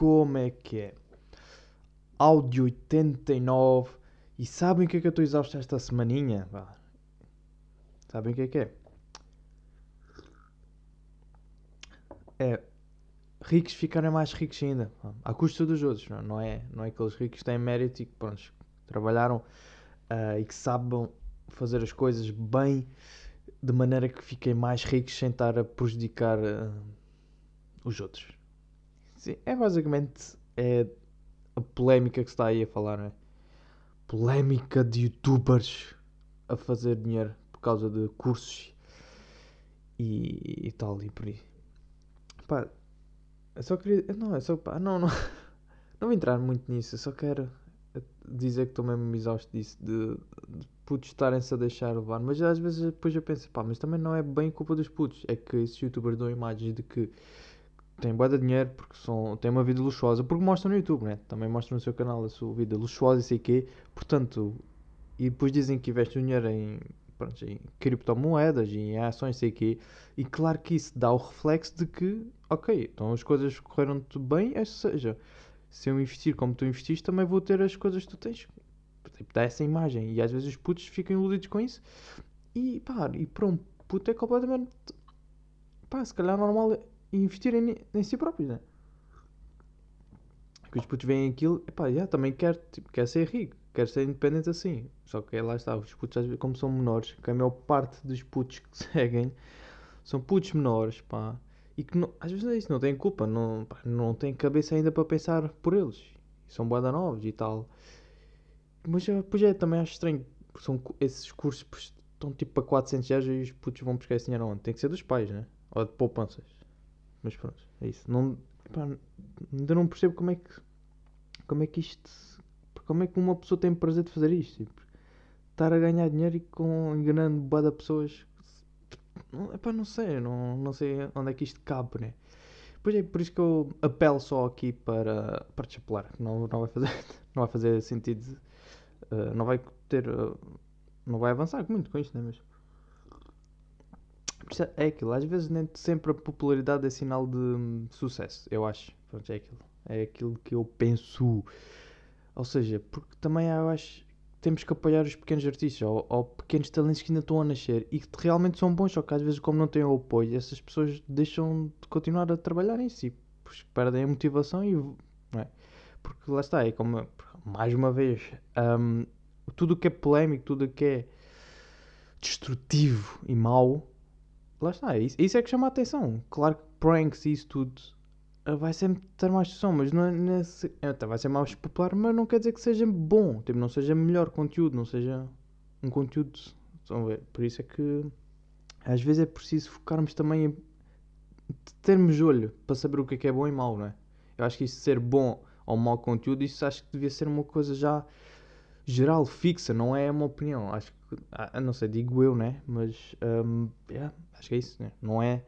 como é que é? Áudio 89. E sabem o que é que eu estou exausto esta semaninha? Sabem o que é que é? É ricos ficarem mais ricos ainda, à custa dos outros, não, não é? Não é aqueles ricos que têm mérito e que pronto, trabalharam ah, e que sabem fazer as coisas bem de maneira que fiquem mais ricos sem estar a prejudicar ah, os outros. Sim, é basicamente é a polémica que se está aí a falar, não é? Polémica de youtubers a fazer dinheiro por causa de cursos e, e tal e por aí. Pá, eu só queria. Não, eu só. Pá, não, não. Não vou entrar muito nisso. Eu só quero dizer que estou mesmo exausto disso. De, de putos estarem-se a deixar levar. Mas às vezes depois eu penso, pá, mas também não é bem culpa dos putos. É que esses youtubers dão imagens de que têm boa de dinheiro porque são, têm uma vida luxuosa. Porque mostram no YouTube, né? Também mostram no seu canal a sua vida luxuosa e sei quê. Portanto. E depois dizem que investem dinheiro em pronto, em criptomoedas e em ações, sei quê. E claro que isso dá o reflexo de que, ok, então as coisas correram-te bem, ou seja, se eu investir como tu investiste, também vou ter as coisas que tu tens. Tipo, dá essa imagem. E às vezes os putos ficam iludidos com isso. E pá, e para um puto é completamente. pá, se calhar normal investirem em, si próprios, né? Que os putos veem aquilo, e pá, já, também quer, tipo, ser rico quer ser independente assim. Só que lá está, os putos, como são menores, que a maior parte dos putos que seguem são putos menores, pá. E que não, às vezes é isso, não têm culpa, não, pá, não têm cabeça ainda para pensar por eles. São boada novos e tal. Mas depois é, também acho estranho, são, esses cursos estão tipo a 400 reais e os putos vão buscar esse dinheiro onde? Tem que ser dos pais, né? Ou de poupanças. Mas pronto, é isso. Não, ainda não percebo como é que, como é que isto como é que uma pessoa tem prazer de fazer isto? Tipo, estar a ganhar dinheiro e com, enganando boa pessoas. Não, epá, não sei, não, não sei onde é que isto cabe, né? Pois é, por isso que eu apelo só aqui para, para disciplinar. Não, não, vai fazer, não vai fazer sentido. Uh, não vai ter. Uh, não vai avançar muito com isto, né? Mas. É aquilo, às vezes nem sempre a popularidade é sinal de hum, sucesso, eu acho. Pronto, é aquilo. É aquilo que eu penso. Ou seja, porque também eu acho que temos que apoiar os pequenos artistas ou, ou, pequenos talentos que ainda estão a nascer e que realmente são bons, só que às vezes, como não têm o apoio, essas pessoas deixam de continuar a trabalhar em si, pois perdem a motivação e. É? Porque lá está, é como, mais uma vez, um, tudo o que é polémico, tudo o que é destrutivo e mau, lá está, isso, isso é que chama a atenção. Claro que pranks e isso tudo vai sempre ter mais discussão, mas não é nesse. É, vai ser mais popular, mas não quer dizer que seja bom, tipo, não seja melhor conteúdo, não seja um conteúdo. A ver? Por isso é que às vezes é preciso focarmos também em termos olho para saber o que é que é bom e mau, não é? Eu acho que isso ser bom ou mau conteúdo, isso acho que devia ser uma coisa já geral, fixa, não é uma opinião. Acho que, ah, não sei, digo eu, né? Mas um, yeah, acho que é isso, né? Não é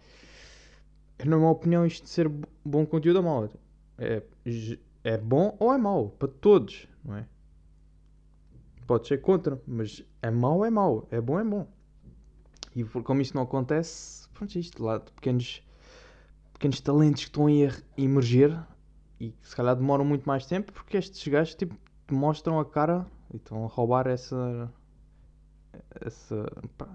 na minha opinião, isto de ser bom conteúdo ou mau. É, é bom ou é mau, para todos, não é? Pode ser contra, mas é mau, é mau, é bom, é bom. E como isto não acontece, pronto, é isto lá de pequenos, pequenos talentos que estão aí a emerger e que se calhar demoram muito mais tempo porque estes gajos tipo, mostram a cara e estão a roubar essa. essa. Pá,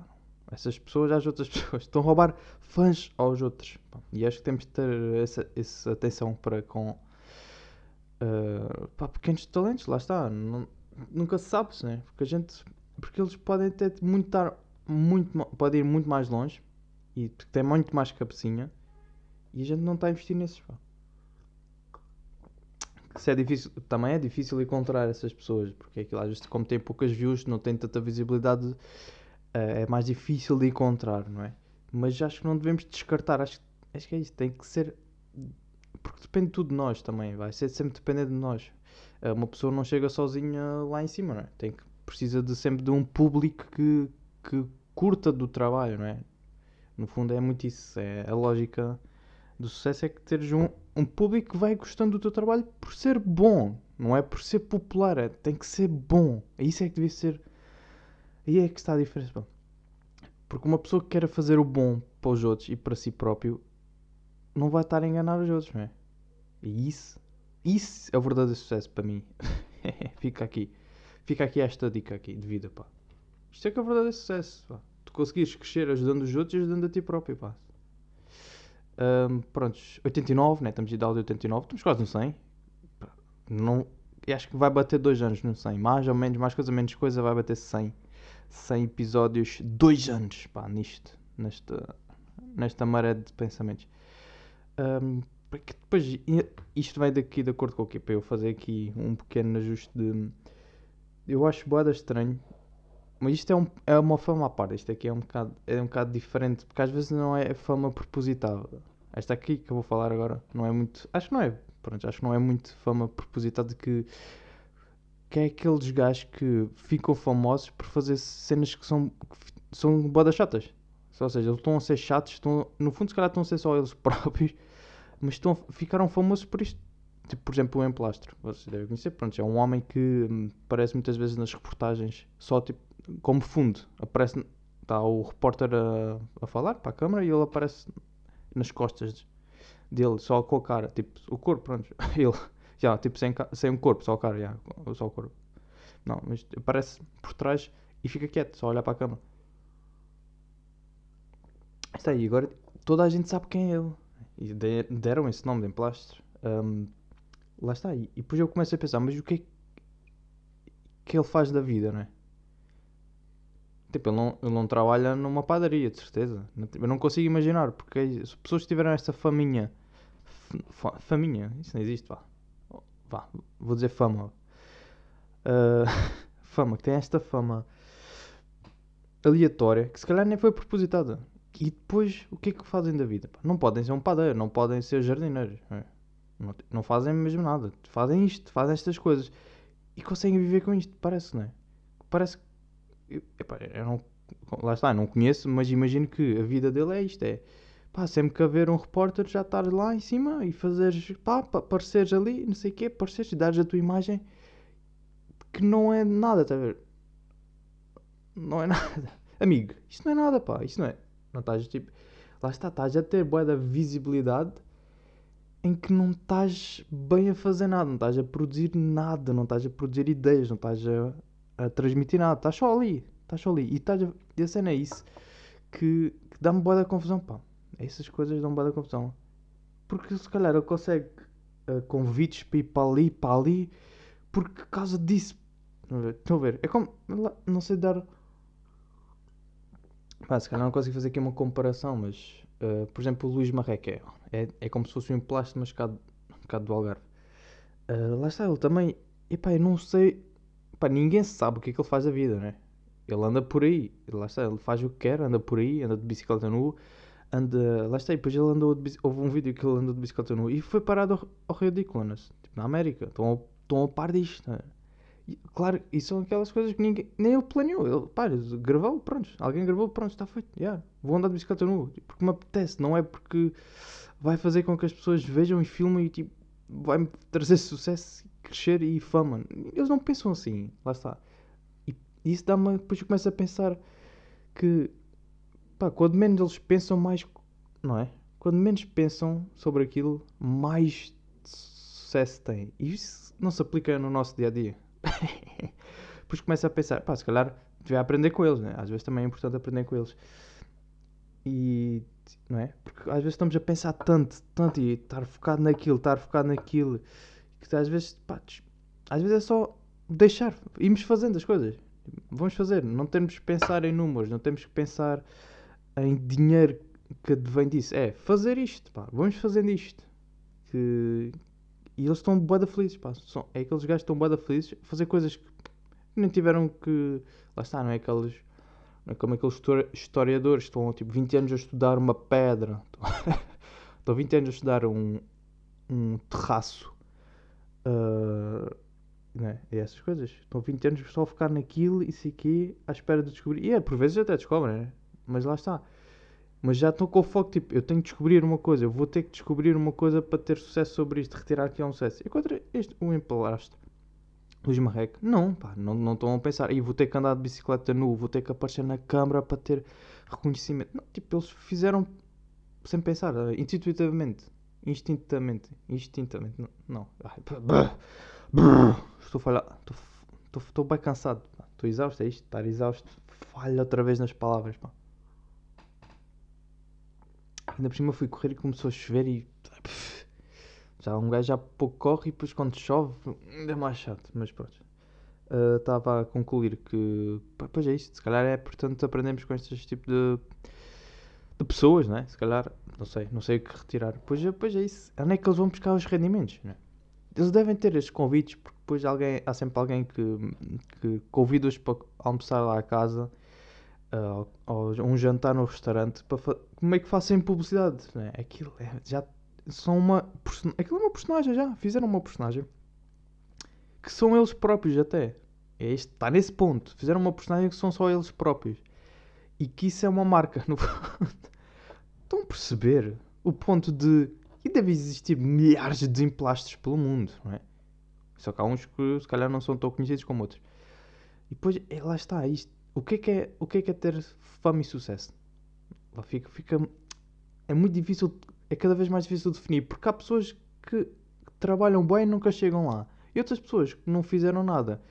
essas pessoas às outras pessoas. Estão a roubar fãs aos outros. E acho que temos de ter essa, essa atenção para com uh, pá, pequenos talentos, lá está. Não, nunca se sabe, né? Porque a gente. Porque eles podem ter muito estar muito podem ir muito mais longe e têm muito mais cabecinha e a gente não está a investir nesses. Pá. Se é difícil, também é difícil encontrar essas pessoas, porque aquilo às vezes, como tem poucas views, não tem tanta visibilidade é mais difícil de encontrar, não é? Mas acho que não devemos descartar, acho, acho que é isso, tem que ser. Porque depende tudo de nós também, vai ser sempre dependendo de nós. Eh, uma pessoa não chega sozinha lá em cima, não é? Tem que, precisa de sempre de um público que, que curta do trabalho, não é? No fundo é muito isso, é a lógica do sucesso é que teres um, um público que vai gostando do teu trabalho por ser bom, não é por ser popular, é, tem que ser bom. É isso é que devia ser Aí é que está a diferença. Porque uma pessoa que quer fazer o bom para os outros e para si próprio não vai estar a enganar os outros, não é? E isso isso é o verdadeiro sucesso para mim. Fica aqui. Fica aqui esta dica aqui de vida, pá. Isto é que é o verdadeiro sucesso, pá. Tu conseguires crescer ajudando os outros e ajudando a ti próprio, pá. Um, prontos, 89, né? Estamos de idade de 89, estamos quase no 100. Não, acho que vai bater 2 anos no 100. Mais ou menos, mais coisa, menos coisa, vai bater 100. 100 episódios, 2 anos, pá, nisto. Nesta, nesta maré de pensamentos. Um, porque depois isto vai daqui de acordo com o que para eu fazer aqui um pequeno ajuste de eu acho boada estranho mas isto é, um, é uma fama à parte isto aqui é um bocado é um bocado diferente porque às vezes não é fama propositada esta aqui que eu vou falar agora não é muito acho que não é pronto acho que não é muito fama propositada que que é aqueles gajos que ficam famosos por fazer cenas que são que são bodas chatas ou seja eles estão a ser chatos estão no fundo se calhar estão a ser só eles próprios mas estão, ficaram famosos por isto. Tipo, por exemplo, o Emplastro, vocês devem conhecer, pronto, é um homem que hum, aparece muitas vezes nas reportagens só tipo como fundo. Aparece, está o repórter a, a falar para a câmara e ele aparece nas costas dele, só com a cara, tipo, o corpo, pronto, ele, já, tipo, sem, sem um corpo, só a cara, já, só o corpo. Não, mas aparece por trás e fica quieto, só olhar para a câmara. Está aí, agora toda a gente sabe quem é ele. E deram esse nome de emplastro. Um, lá está. E, e depois eu começo a pensar, mas o que é que ele faz da vida, não é? Tipo, ele não, ele não trabalha numa padaria, de certeza. Eu não consigo imaginar, porque se pessoas tiveram esta faminha. Faminha? Isso não existe, vá. Vá, vou dizer fama. Uh, fama, que tem esta fama aleatória, que se calhar nem foi propositada. E depois, o que é que fazem da vida? Não podem ser um padeiro, não podem ser jardineiros. É. Não, não, fazem mesmo nada. Fazem isto, fazem estas coisas. E conseguem viver com isto, parece, não é? Parece que. Epá, eu não, lá está, não conheço, mas imagino que a vida dele é isto: é pá, sempre que haver um repórter já estar lá em cima e fazeres, pá, apareceres ali, não sei o quê, apareceres e dares a tua imagem que não é nada, está a ver? Não é nada. Amigo, isto não é nada, pá, isto não é. Não estás tipo. Lá está, estás a ter boa da visibilidade em que não estás bem a fazer nada, não estás a produzir nada, não estás a produzir ideias, não estás a, a transmitir nada, estás só ali, estás só ali. E, estás a, e a cena é isso que, que dá-me boa da confusão, pá. Essas coisas dão boa da confusão. Porque se calhar ele consegue uh, convites para ir para ali, para ali, porque causa disso. Estão a ver? É como, não sei dar Pá, se calhar não consigo fazer aqui uma comparação, mas uh, por exemplo o Luís Marreca é, é, é, como se fosse um emplasto, mas cá do Algarve. Uh, lá está ele também. Epá, eu não sei. Epá, ninguém sabe o que é que ele faz da vida, né? Ele anda por aí, lá está, ele faz o que quer, anda por aí, anda de bicicleta nu, anda. Lá está, e depois ele andou de, houve um vídeo que ele andou de bicicleta nu e foi parado ao, ao Rio de Iconas, tipo na América. Estão, estão a par disto, né? Claro, e são aquelas coisas que ninguém, nem ele planeou. Ele, pá, gravou, pronto. Alguém gravou, pronto, está feito. Yeah, vou andar de bicicleta nu. Porque me apetece, não é porque vai fazer com que as pessoas vejam e filmem e tipo, vai-me trazer sucesso, crescer e fama. Eles não pensam assim, lá está. E isso dá-me. Depois eu começo a pensar que, pá, quando menos eles pensam, mais. Não é? Quando menos pensam sobre aquilo, mais sucesso têm. E isso não se aplica no nosso dia a dia. Depois começa a pensar, pá, se calhar devia aprender com eles, né? Às vezes também é importante aprender com eles. E, não é? Porque às vezes estamos a pensar tanto, tanto e estar focado naquilo, estar focado naquilo, que às vezes, pá, às vezes é só deixar, irmos fazendo as coisas. Vamos fazer, não temos que pensar em números, não temos que pensar em dinheiro que vem disso. É fazer isto, pá, vamos fazendo isto. Que, e eles estão bué felizes, pá. São, é aqueles gajos que estão bué fazelizes a fazer coisas que nem tiveram que... Lá está, não é aqueles... Não é como aqueles historiadores que estão tipo 20 anos a estudar uma pedra. Estão 20 anos a estudar um, um terraço. Uh, né? E essas coisas. Estão 20 anos só a focar naquilo e isso aqui à espera de descobrir. E é, por vezes até descobrem, né? Mas lá está mas já estou com o foco, tipo, eu tenho que descobrir uma coisa, eu vou ter que descobrir uma coisa para ter sucesso sobre isto, retirar aqui um sucesso. Encontra este, um empalastro, Luís Marreco, não, pá, não, não estão a pensar, e vou ter que andar de bicicleta nu, vou ter que aparecer na câmara para ter reconhecimento. Não, tipo, eles fizeram sem pensar, uh, intuitivamente. Instintivamente. Instintivamente. Não. não. A falhar. Estou, estou, estou bem cansado. Estou exausto, é isto? Estar exausto. Falha outra vez nas palavras, pá. Ainda por cima fui correr e começou a chover e. Já um gajo já pouco corre e depois quando chove ainda é mais chato. Mas pronto. Ah, Estava a concluir que. Pois é isto. Se calhar é portanto aprendemos com estes tipos de. De pessoas, não é? Se calhar. Não sei. Não sei o que retirar. Pois é, pois é isso. Onde é que eles vão buscar os rendimentos, não é? Eles devem ter estes convites porque depois alguém, há sempre alguém que, que convida-os para almoçar lá a casa ah, ou um jantar no restaurante para fa- meio que façam publicidade. Não é? Aquilo é, já são uma. Aquilo é uma personagem já. Fizeram uma personagem que são eles próprios até. É está nesse ponto. Fizeram uma personagem que são só eles próprios. E que isso é uma marca. No... Estão a perceber o ponto de. E deve existir milhares de desemplastos pelo mundo, não é? Só que há uns que se calhar não são tão conhecidos como outros. E depois, é, lá está, isto. O que, é que é, o que é que é ter fama e sucesso? Fica, fica, é muito difícil, é cada vez mais difícil de definir, porque há pessoas que trabalham bem e nunca chegam lá. E outras pessoas que não fizeram nada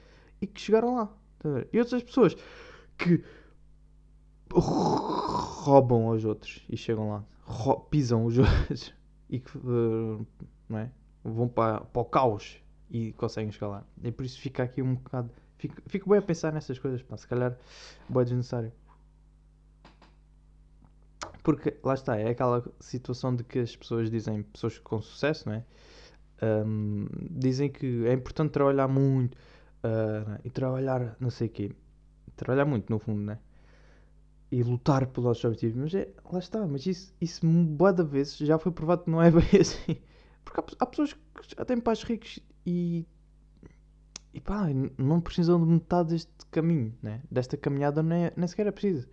e que chegaram lá. Tá? E outras pessoas que roubam aos outros e chegam lá. Pisam os outros e eh, não é? vão para, para o caos e conseguem lá. E por isso fica aqui um bocado. Fico, fico bem a pensar nessas coisas, pá, se calhar é desnecessário. Porque lá está, é aquela situação de que as pessoas dizem, pessoas com sucesso, não é? Ahm, dizem que é importante trabalhar muito ah, e trabalhar não sei o quê. Trabalhar muito, no fundo, né? E lutar pelos nossos objetivos. Mas é, lá está, mas isso, isso boa da vezes já foi provado que não é bem assim. Porque há, há pessoas que já têm pais ricos e. E pá, não precisam de metade deste caminho, né? Desta caminhada nem, nem sequer é preciso.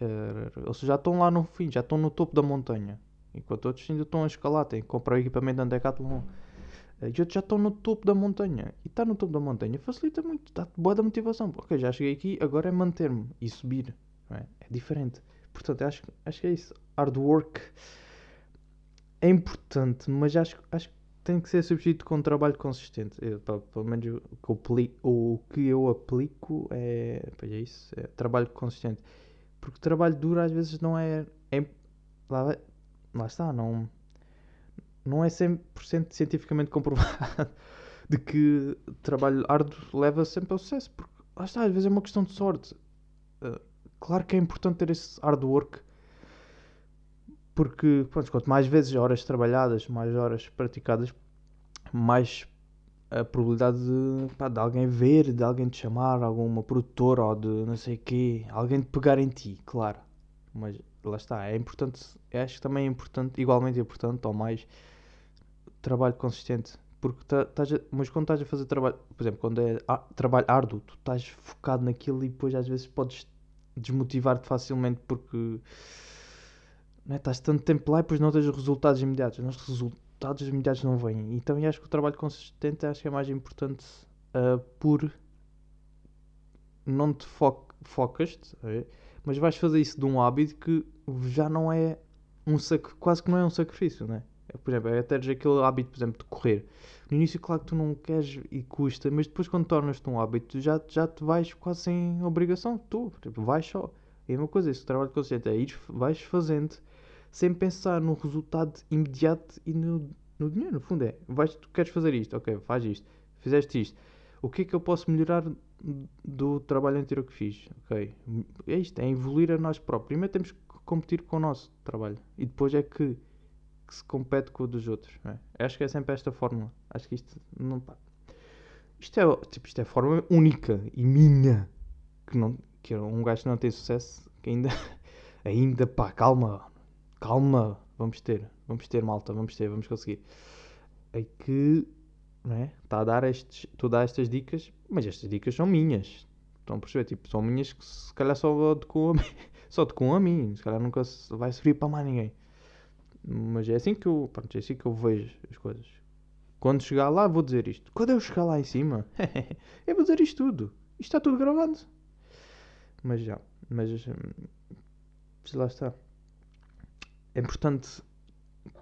Eh, Eles já estão lá no fim, já estão no topo da montanha. Enquanto outros ainda estão a escalar, têm que comprar o equipamento da Decathlon. Eh, E outros já estão no topo da montanha. E estar no topo da montanha facilita muito, dá-te boa da motivação. Ok, já cheguei aqui, agora é manter-me e subir. É? é diferente. Portanto, acho, acho que é isso. Hard work é importante, mas acho, acho que tem que ser substituído com um trabalho consistente. Eu, pelo menos o que, eu o que eu aplico é, é isso, é trabalho consistente. Porque trabalho duro às vezes não é. é lá, lá está, não, não é 100% cientificamente comprovado de que trabalho árduo leva sempre ao sucesso. Porque lá está, às vezes é uma questão de sorte. Uh, claro que é importante ter esse hard work. Porque pronto, quanto mais vezes horas trabalhadas, mais horas praticadas, mais a probabilidade de, pá, de alguém ver, de alguém te chamar, alguma produtora ou de não sei quê, alguém de pegar em ti, claro. Mas lá está, é importante, acho que também é importante, igualmente importante, ou mais, trabalho consistente. Porque tá, estás mas quando estás a fazer trabalho, por exemplo, quando é trabalho árduo, tu estás focado naquilo e depois às vezes podes desmotivar-te facilmente porque não é? estás tanto tempo lá e depois não tens os resultados imediatos. Os resultados imediatos não vêm. Então eu acho que o trabalho consistente acho que é mais importante ah, por não te fo focas-te, é? mas vais fazer isso de um hábito que já não é um sac quase que não é um sacrifício, não é? É, Por exemplo, é teres aquele hábito, por exemplo, de correr. No início, claro que tu não queres e custa, mas depois quando tornas-te um hábito, já, já te vais quase sem obrigação. Tu, exemplo, vais só. É a mesma coisa, esse trabalho consciente é ir, vais fazendo sem pensar no resultado imediato e no, no dinheiro. No fundo, é vais, tu queres fazer isto, ok, faz isto, fizeste isto. O que é que eu posso melhorar do trabalho anterior que fiz? Ok, é isto, é evoluir a nós próprios. Primeiro temos que competir com o nosso trabalho e depois é que que se compete com o dos outros. é? Acho que é sempre esta fórmula. Acho que isto não pá. Isto é, tipo, isto é a fórmula única e minha. Que, não, que um gajo que não tem sucesso, que ainda, ainda pá, calma, calma, vamos ter, vamos ter malta, vamos ter, vamos conseguir. É que, é? Está a dar estes, tu dá estas dicas, mas estas dicas são minhas. Estão a perceber? Tipo, são minhas que se calhar só de com a mim, só de com a mim, se calhar nunca vai servir para mais ninguém. Mas é assim que eu, pronto, é assim que eu vejo as coisas. Quando chegar lá, vou dizer isto. Quando eu chegar lá em cima, eu vou dizer isto tudo. Isto está tudo gravado. Mas já, mas hum, lá está. É importante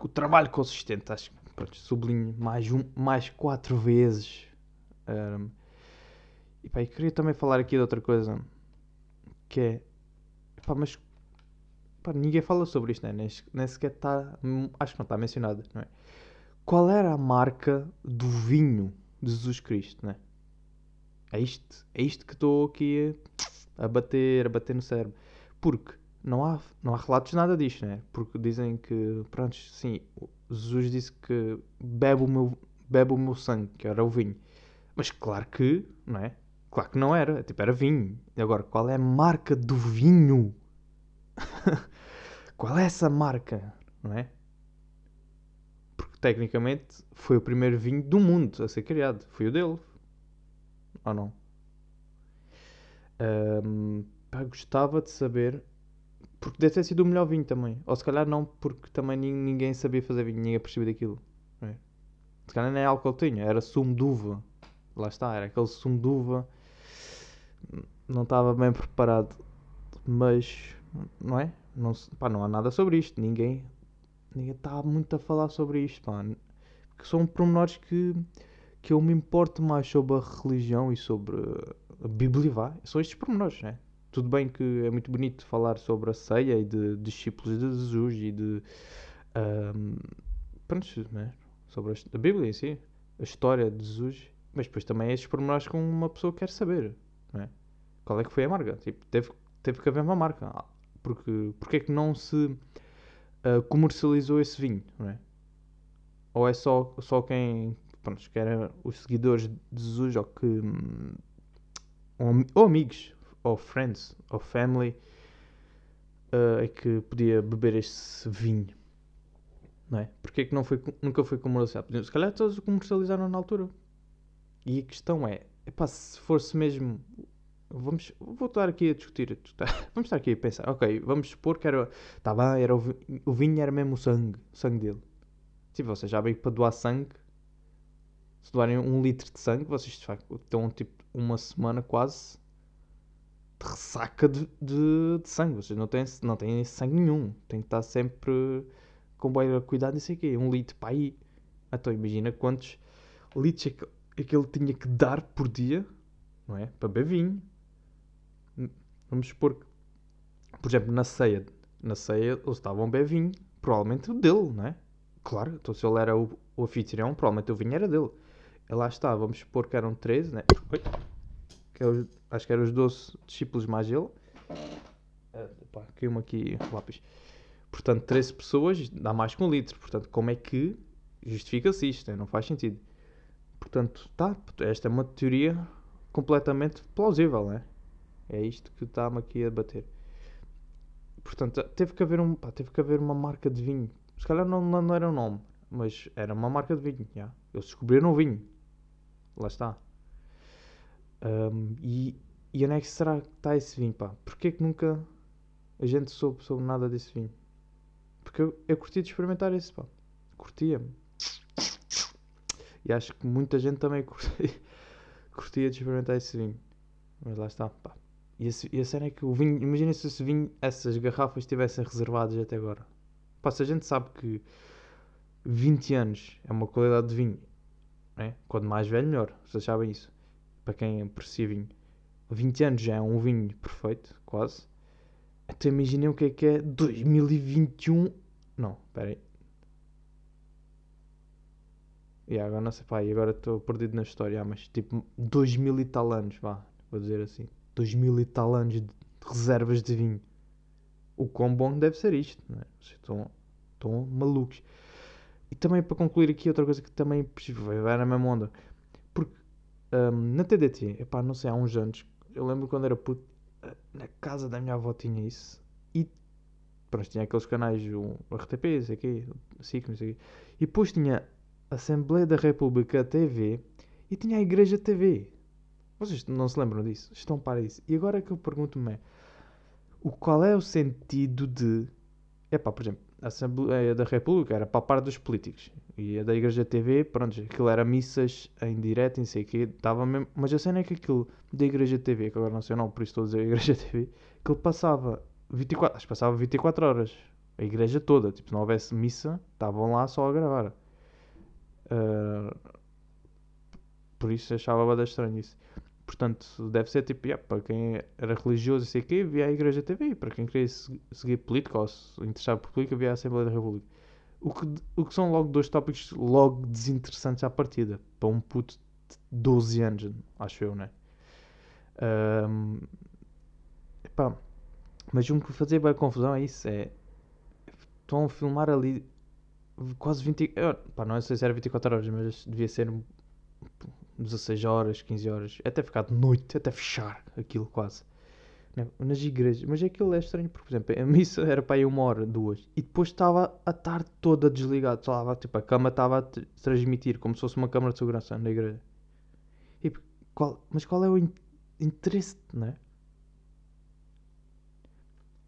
o trabalho consistente, acho que pronto, sublinho mais, um, mais quatro vezes. Um, e pá, queria também falar aqui de outra coisa que é pá, mas pá, ninguém fala sobre isto, né? nem, nem sequer está. Acho que não está mencionado, não é? Qual era a marca do vinho de Jesus Cristo, né? É isto, é isto que estou aqui a, a bater, a bater no cérebro. Porque não há, não há relatos nada disto, né? Porque dizem que, pronto, sim, Jesus disse que bebe o meu, bebe o meu sangue, que era o vinho. Mas claro que, não é? Claro que não era, tipo, era vinho. Agora, qual é a marca do vinho? qual é essa marca, não é? Porque tecnicamente foi o primeiro vinho do mundo a ser criado. Foi o dele. Ou não? Um, pá, gostava de saber porque deve ter sido o melhor vinho também. Ou se calhar não, porque também ninguém sabia fazer vinho, ninguém percebia daquilo. É. Se calhar nem álcool tinha, era sumo de uva. Lá está, era aquele sumo de uva. Não estava bem preparado. Mas, não é? Não, pá, não há nada sobre isto. Ninguém ninguém está muito a falar sobre isto. Pá. Que são pormenores que, que eu me importo mais sobre a religião e sobre a Bíblia. Vá. São estes pormenores, não é? tudo bem que é muito bonito falar sobre a ceia e de, discípulos de Jesus e de. Um, pronto, né? sobre a, Bíblia em si, a história de Jesus, mas depois também é estes pormenores que uma pessoa quer saber. Né? Qual é que foi a marca? Tipo, teve, teve que haver uma marca. Porque, porque é que não se uh, comercializou esse vinho? Né? Ou é só, só quem. Pronto, que eram os seguidores de Jesus ou que. Um, ou amigos ou friends ou family uh, é que podia beber este vinho. Não é? Porque é que não foi, nunca foi comercializado? Se calhar todos o comercializaram na altura. E a questão é, epá, se fosse mesmo. Vamos, vou estar aqui a discutir. Vamos estar aqui a pensar. Ok, vamos supor que era. Tá bem, era o, o vinho era mesmo o sangue, o sangue dele. Tipo, vocês já veio para doar sangue. Se doarem um litro de sangue, vocês estão tipo uma semana quase de ressaca de, de, de, sangue. Vocês não têm, não têm sangue nenhum. Tem que estar sempre com bem cuidado e sei o. Um litro para aí. Então imagina quantos litros é que, é que ele tinha que dar por dia, não é? Para beber vinho. Vamos supor que, por exemplo, na ceia, na ceia eles estavam beber vinho, provavelmente o dele, não é? Claro, então se ele era o, o anfitrião, provavelmente o vinho era dele. E lá está, vamos supor que eram 13, né? Oi que é os, acho que eram os 12 discípulos mais ele. Uh, pá, caiu-me aqui lápis. Portanto, 13 pessoas dá mais que um litro. Portanto, como é que justifica-se isto? Né? Não faz sentido. Portanto, tá, esta é uma teoria completamente plausível, né? É isto que está-me aqui a bater. Portanto, teve que haver, um, pá, teve que haver uma marca de vinho. Se calhar não, não, era um nome, mas era uma marca de vinho. Yeah. Eles descobriram o vinho. Lá está. Um, e, e onde é que será que está esse vinho, pá? Porquê que nunca a gente soube sobre nada desse vinho? Porque eu, eu curtia de experimentar esse, pá. Curtia-me. E acho que muita gente também curtia, curtia de experimentar esse vinho. Mas lá está, pá. E, esse, e a cena é que o vinho, imagina se esse vinho, essas garrafas estivessem reservadas até agora. Pá, se a gente sabe que 20 anos é uma qualidade de vinho, né? quanto mais velho, melhor. Vocês sabem isso para quem aprecia vinho. 20 anos já é um vinho perfeito, quase. Então imaginem o que é que é 2021. Não, espera aí. E agora não sei, pá, e agora estou perdido na história, mas tipo 2000 e tal anos, vá, vou dizer assim. 2000 e tal anos de reservas de vinho. O quão bom deve ser isto, não é? Estão, estão malucos. E também para concluir aqui, outra coisa que também vai na mesma onda um, na TDT, epá, não sei, há uns anos, eu lembro quando era puto, na casa da minha avó tinha isso. E pronto, tinha aqueles canais, o RTP, sei o SIC, não sei. E depois tinha Assembleia da República TV e tinha a Igreja TV. Vocês não se lembram disso? Estão para isso. E agora que eu pergunto-me é, o, qual é o sentido de... Epá, por exemplo, a Assembleia da República era para a parte dos políticos. E a da Igreja TV, pronto, aquilo era missas em direto, não sei o quê, estava mesmo... Mas a cena é que aquilo da Igreja TV, que agora não sei o nome, por isso estou a dizer Igreja TV, que ele passava 24, acho que passava 24 horas A igreja toda. Tipo, se não houvesse missa, estavam lá só a gravar. Uh, por isso achava bastante estranho isso. Portanto, deve ser tipo, yeah, para quem era religioso e sei o quê, via a Igreja TV. Para quem queria seguir política ou se interessar por política, via a Assembleia da República. O que, o que são logo dois tópicos logo desinteressantes à partida. Para um puto de 12 anos, acho eu, né? Um, epá, mas um que fazia bem confusão é isso. É, estão a filmar ali quase 20. Pá, não sei se era 24 horas, mas devia ser 16 horas, 15 horas. Até ficar de noite, até fechar aquilo quase. Né? Nas igrejas. Mas aquilo é estranho, porque, por exemplo, a missa era para ir uma hora, duas. E depois estava a tarde toda desligada. Estava, tipo, a cama estava a transmitir, como se fosse uma câmara de segurança na igreja. E, qual, mas qual é o in interesse, não é?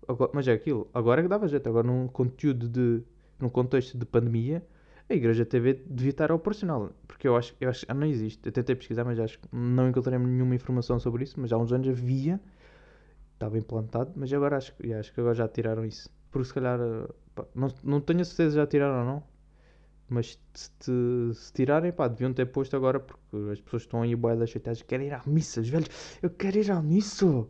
Agora, mas é aquilo. Agora é que dava jeito. Agora, num conteúdo de. num contexto de pandemia, a Igreja TV devia estar operacional. Porque eu acho, eu acho que não existe. Eu tentei pesquisar, mas acho que não encontrei nenhuma informação sobre isso. Mas há uns anos havia. Estava implantado. Mas agora acho, acho que agora já tiraram isso. Porque se calhar. Pá, não, não tenho a certeza se já tiraram ou não. Mas se, se tirarem, pá, deviam ter posto agora. Porque as pessoas estão aí boedas chateadas. Querem ir à missa, velhos. Eu quero ir à missa.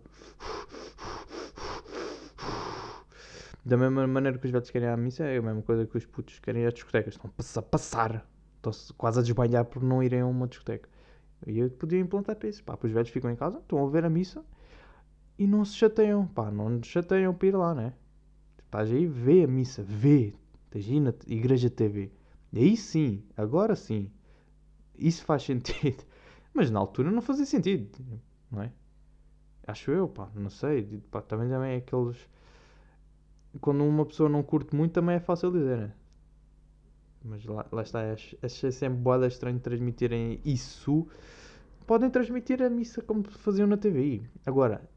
Da mesma maneira que os velhos querem à missa, é a mesma coisa que os putos querem ir às discotecas. Estão a passar. Estão-se quase a desbanhar por não irem a uma discoteca. E eu podia implantar para isso. Pá, os velhos ficam em casa, estão a ver a missa e não se chateiam. Pá, não se chateiam para ir lá, né? Estás aí, vê a missa, vê. Estás aí na Igreja TV. E aí sim, agora sim. Isso faz sentido. Mas na altura não fazia sentido, não é? Acho eu, pá, não sei. Pá, também, também é aqueles quando uma pessoa não curte muito também é fácil dizer, né? Mas lá, lá está, achei sempre boada estranho transmitirem isso. Podem transmitir a missa como faziam na TVI. Agora,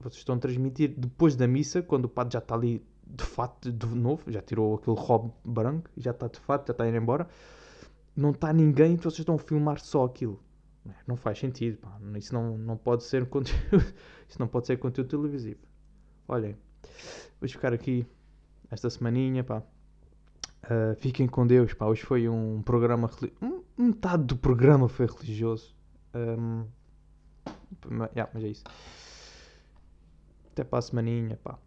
vocês estão a transmitir depois da missa, quando o padre já está ali de fato de novo, já tirou aquele robe branco, já está de fato, já está a ir embora. Não está ninguém, vocês estão a filmar só aquilo. Não faz sentido, pá. Isso não, não pode ser conteúdo. Isso não pode ser conteúdo televisivo. Olhem. Vamos ficar aqui esta semaninha, pá. Uh, fiquem com Deus, pá. Hoje foi um programa. Um, metade do programa foi religioso. Um, yeah, mas é isso. Até para a semaninha, pá.